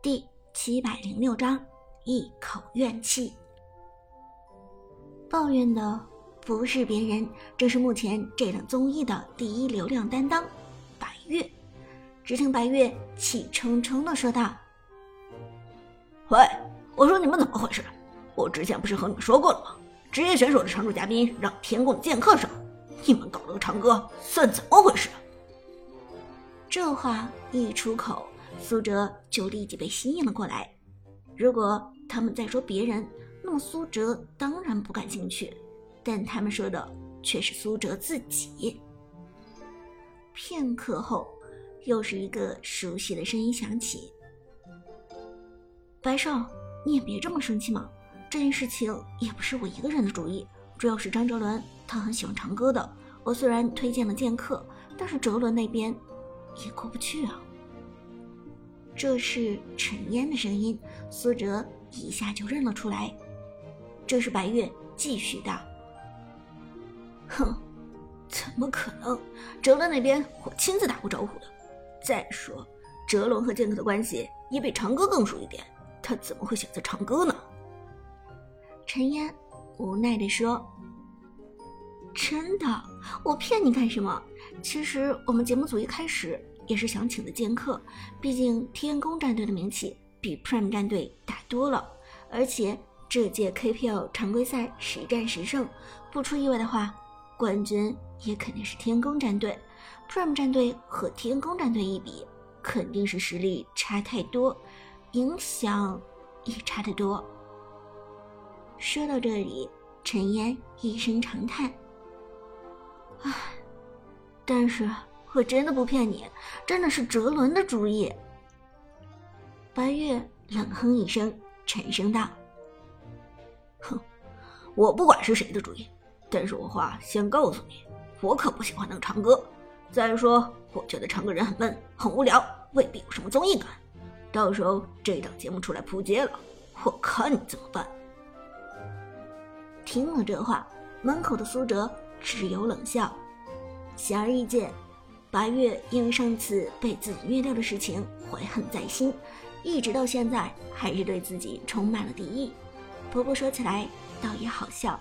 第七百零六章一口怨气。抱怨的不是别人，正是目前这档综艺的第一流量担当白月。只听白月气冲冲的说道：“喂，我说你们怎么回事？我之前不是和你们说过了吗？职业选手的常驻嘉宾让天宫剑客上，你们搞了个长歌，算怎么回事？”这话一出口。苏哲就立即被吸引了过来。如果他们在说别人，那么苏哲当然不感兴趣。但他们说的却是苏哲自己。片刻后，又是一个熟悉的声音响起：“白少，你也别这么生气嘛。这件事情也不是我一个人的主意，主要是张哲伦他很喜欢长歌的。我虽然推荐了剑客，但是哲伦那边也过不去啊。”这是陈烟的声音，苏哲一下就认了出来。这是白月继续道：“哼，怎么可能？哲伦那边我亲自打过招呼的。再说，哲伦和剑客的关系也比长歌更熟一点，他怎么会选择长歌呢？”陈烟无奈地说：“真的，我骗你干什么？其实我们节目组一开始……”也是想请的剑客，毕竟天宫战队的名气比 Prime 战队大多了，而且这届 KPL 常规赛十战十胜，不出意外的话，冠军也肯定是天宫战队。Prime 战队和天宫战队一比，肯定是实力差太多，影响也差得多。说到这里，陈烟一声长叹：“唉，但是。”我真的不骗你，真的是哲伦的主意。白月冷哼一声，沉声道：“哼，我不管是谁的主意，但是我话先告诉你，我可不喜欢那个长歌。再说，我觉得长歌人很闷，很无聊，未必有什么综艺感。到时候这档节目出来扑街了，我看你怎么办。”听了这话，门口的苏哲只有冷笑。显而易见。白月因为上次被自己虐掉的事情怀恨在心，一直到现在还是对自己充满了敌意。不过说起来倒也好笑，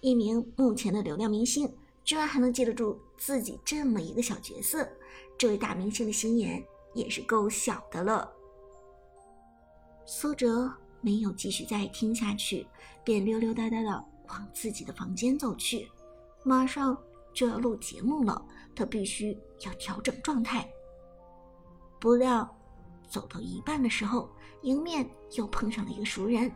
一名目前的流量明星居然还能记得住自己这么一个小角色，这位大明星的心眼也是够小的了。苏哲没有继续再听下去，便溜溜达达的往自己的房间走去，马上。就要录节目了，他必须要调整状态。不料，走到一半的时候，迎面又碰上了一个熟人。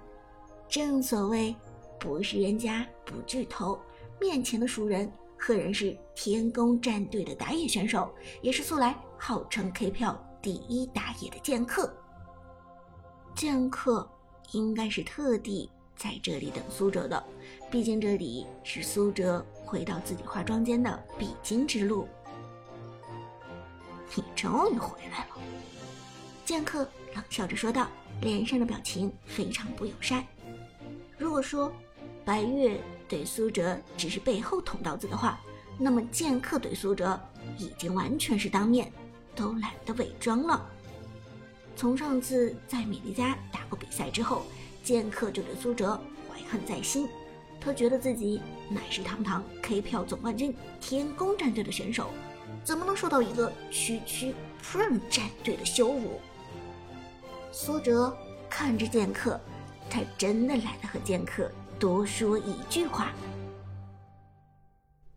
正所谓，不是人家不聚头，面前的熟人赫然是天宫战队的打野选手，也是素来号称 K 票第一打野的剑客。剑客应该是特地在这里等苏哲的，毕竟这里是苏哲。回到自己化妆间的必经之路。你终于回来了，剑客冷笑着说道，脸上的表情非常不友善。如果说白月对苏哲只是背后捅刀子的话，那么剑客对苏哲已经完全是当面，都懒得伪装了。从上次在米莉家打过比赛之后，剑客就对苏哲怀恨在心。他觉得自己乃是堂堂 K 票总冠军天宫战队的选手，怎么能受到一个区区 Prime 战队的羞辱？苏哲看着剑客，他真的懒得和剑客多说一句话。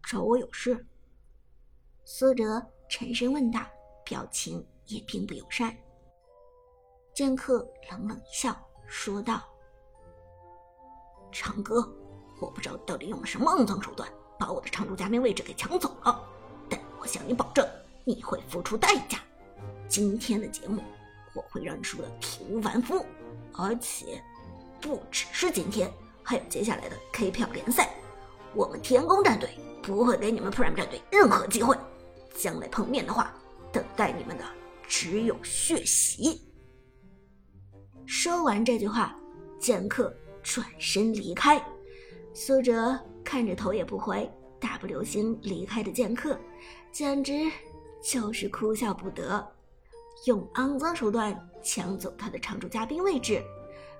找我有事？苏哲沉声问道，表情也并不友善。剑客冷冷一笑，说道：“长歌。”我不知道到底用了什么肮脏手段，把我的常驻嘉宾位置给抢走了。但我向你保证，你会付出代价。今天的节目，我会让你输得体无完肤，而且不只是今天，还有接下来的 KPL 联赛。我们天宫战队不会给你们 Prime 战队任何机会。将来碰面的话，等待你们的只有血洗。说完这句话，剑客转身离开。苏哲看着头也不回、大步流星离开的剑客，简直就是哭笑不得。用肮脏手段抢走他的常驻嘉宾位置。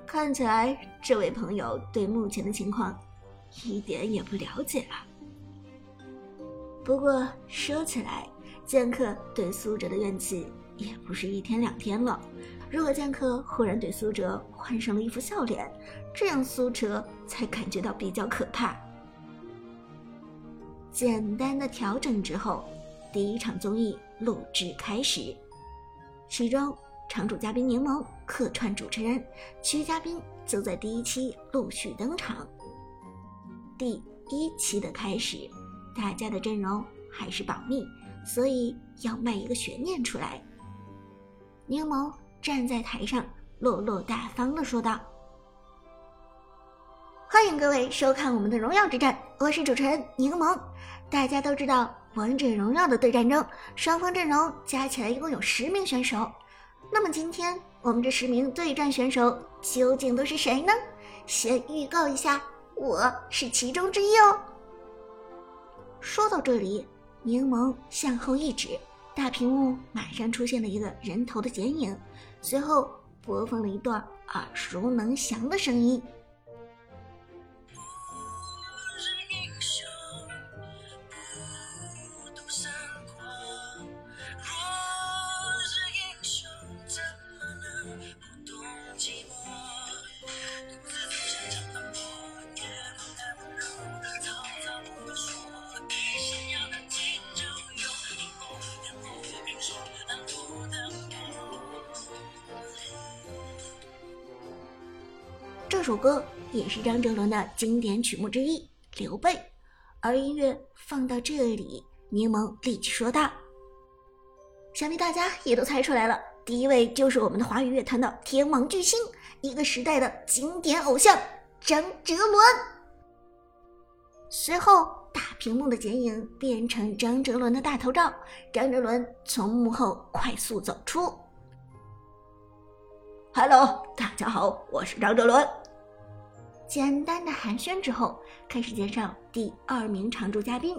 看起来，这位朋友对目前的情况一点也不了解啊。不过说起来，剑客对苏哲的怨气也不是一天两天了。如果剑客忽然对苏哲换上了一副笑脸，这样苏哲才感觉到比较可怕。简单的调整之后，第一场综艺录制开始。其中，场主嘉宾柠檬客串主持人，其余嘉宾则在第一期陆续登场。第一期的开始，大家的阵容还是保密，所以要卖一个悬念出来。柠檬。站在台上，落落大方的说道：“欢迎各位收看我们的荣耀之战，我是主持人柠檬。大家都知道，王者荣耀的对战中，双方阵容加起来一共有十名选手。那么今天我们这十名对战选手究竟都是谁呢？先预告一下，我是其中之一哦。”说到这里，柠檬向后一指。大屏幕马上出现了一个人头的剪影，随后播放了一段耳熟能详的声音。首歌也是张哲伦的经典曲目之一《刘备》，而音乐放到这里，柠檬立即说道：“想必大家也都猜出来了，第一位就是我们的华语乐坛的天王巨星，一个时代的经典偶像张哲伦。”随后，大屏幕的剪影变成张哲伦的大头照，张哲伦从幕后快速走出。Hello，大家好，我是张哲伦。简单的寒暄之后，开始介绍第二名常驻嘉宾。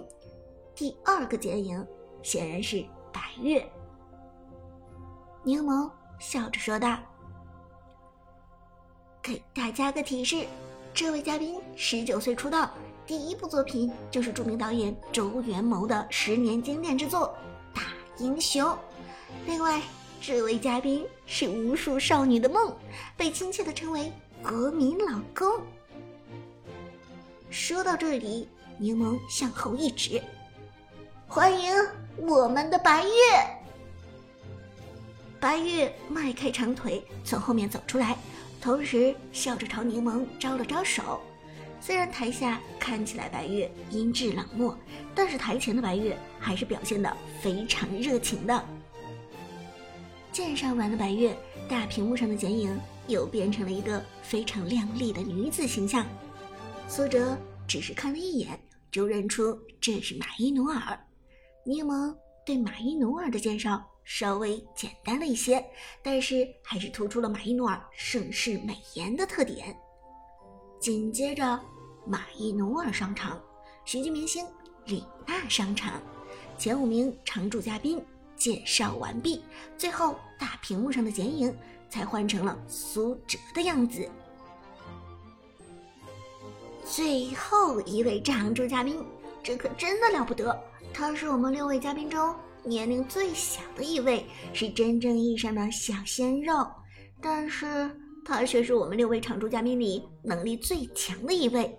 第二个剪影显然是白月。柠檬笑着说道：“给大家个提示，这位嘉宾十九岁出道，第一部作品就是著名导演周元谋的十年经典之作《大英雄》。另外。”这位嘉宾是无数少女的梦，被亲切的称为“国民老公”。说到这里，柠檬向后一指：“欢迎我们的白月。”白月迈开长腿从后面走出来，同时笑着朝柠檬招了招手。虽然台下看起来白月阴质冷漠，但是台前的白月还是表现的非常热情的。介绍完了白月，大屏幕上的剪影又变成了一个非常靓丽的女子形象。苏哲只是看了一眼，就认出这是马伊努尔。柠檬对马伊努尔的介绍稍微简单了一些，但是还是突出了马伊努尔盛世美颜的特点。紧接着，马伊努尔上场，喜剧明星李娜上场，前五名常驻嘉宾。介绍完毕，最后大屏幕上的剪影才换成了苏哲的样子。最后一位常驻嘉宾，这可真的了不得，他是我们六位嘉宾中年龄最小的一位，是真正意义上的小鲜肉，但是他却是我们六位常驻嘉宾里能力最强的一位，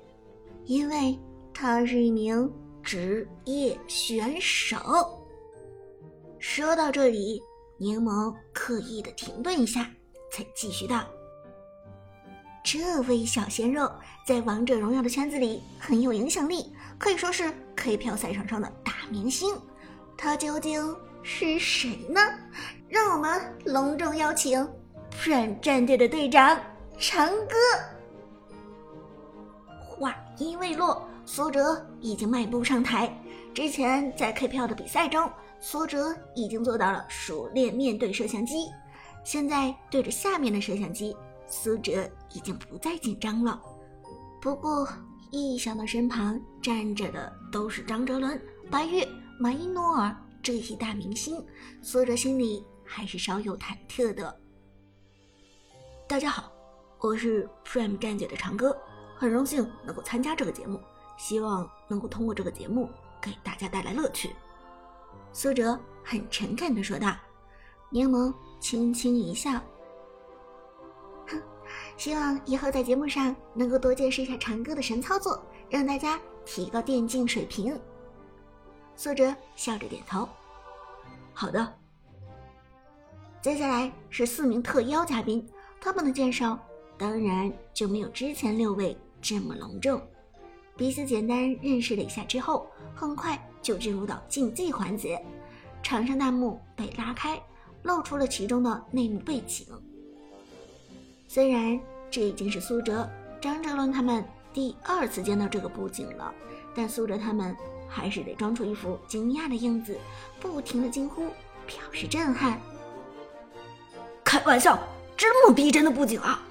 因为他是一名职业选手。说到这里，柠檬刻意的停顿一下，才继续道：“这位小鲜肉在王者荣耀的圈子里很有影响力，可以说是 KPL 赛场上的大明星。他究竟是谁呢？让我们隆重邀请 pre 战队的队长长歌。”话音未落，苏哲已经迈步上台。之前在 KPL 的比赛中。苏哲已经做到了熟练面对摄像机，现在对着下面的摄像机，苏哲已经不再紧张了。不过，一想到身旁站着的都是张哲伦、白玉、马伊诺尔这些大明星，苏哲心里还是稍有忐忑的。大家好，我是 Prime 战姐的长哥，很荣幸能够参加这个节目，希望能够通过这个节目给大家带来乐趣。苏哲很诚恳的说道。柠檬轻轻一笑，希望以后在节目上能够多见识一下长哥的神操作，让大家提高电竞水平。苏哲笑着点头。好的。接下来是四名特邀嘉宾，他们的介绍当然就没有之前六位这么隆重。彼此简单认识了一下之后，很快就进入到竞技环节，场上弹幕被拉开。露出了其中的内幕背景。虽然这已经是苏哲、张哲伦他们第二次见到这个布景了，但苏哲他们还是得装出一副惊讶的样子，不停的惊呼，表示震撼。开玩笑，这么逼真的布景啊！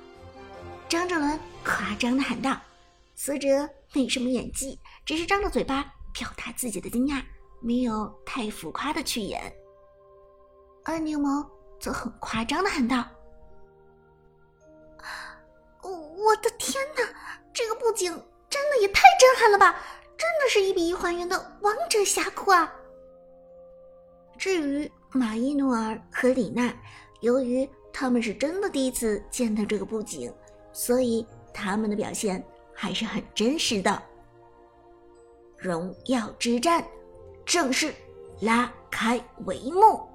张哲伦夸张的喊道。苏哲没什么演技，只是张着嘴巴表达自己的惊讶，没有太浮夸的去演。而柠檬则很夸张的喊道：“我的天哪，这个布景真的也太震撼了吧！真的是一比一还原的王者峡谷啊！”至于马伊努尔和李娜，由于他们是真的第一次见到这个布景，所以他们的表现还是很真实的。荣耀之战正式拉开帷幕。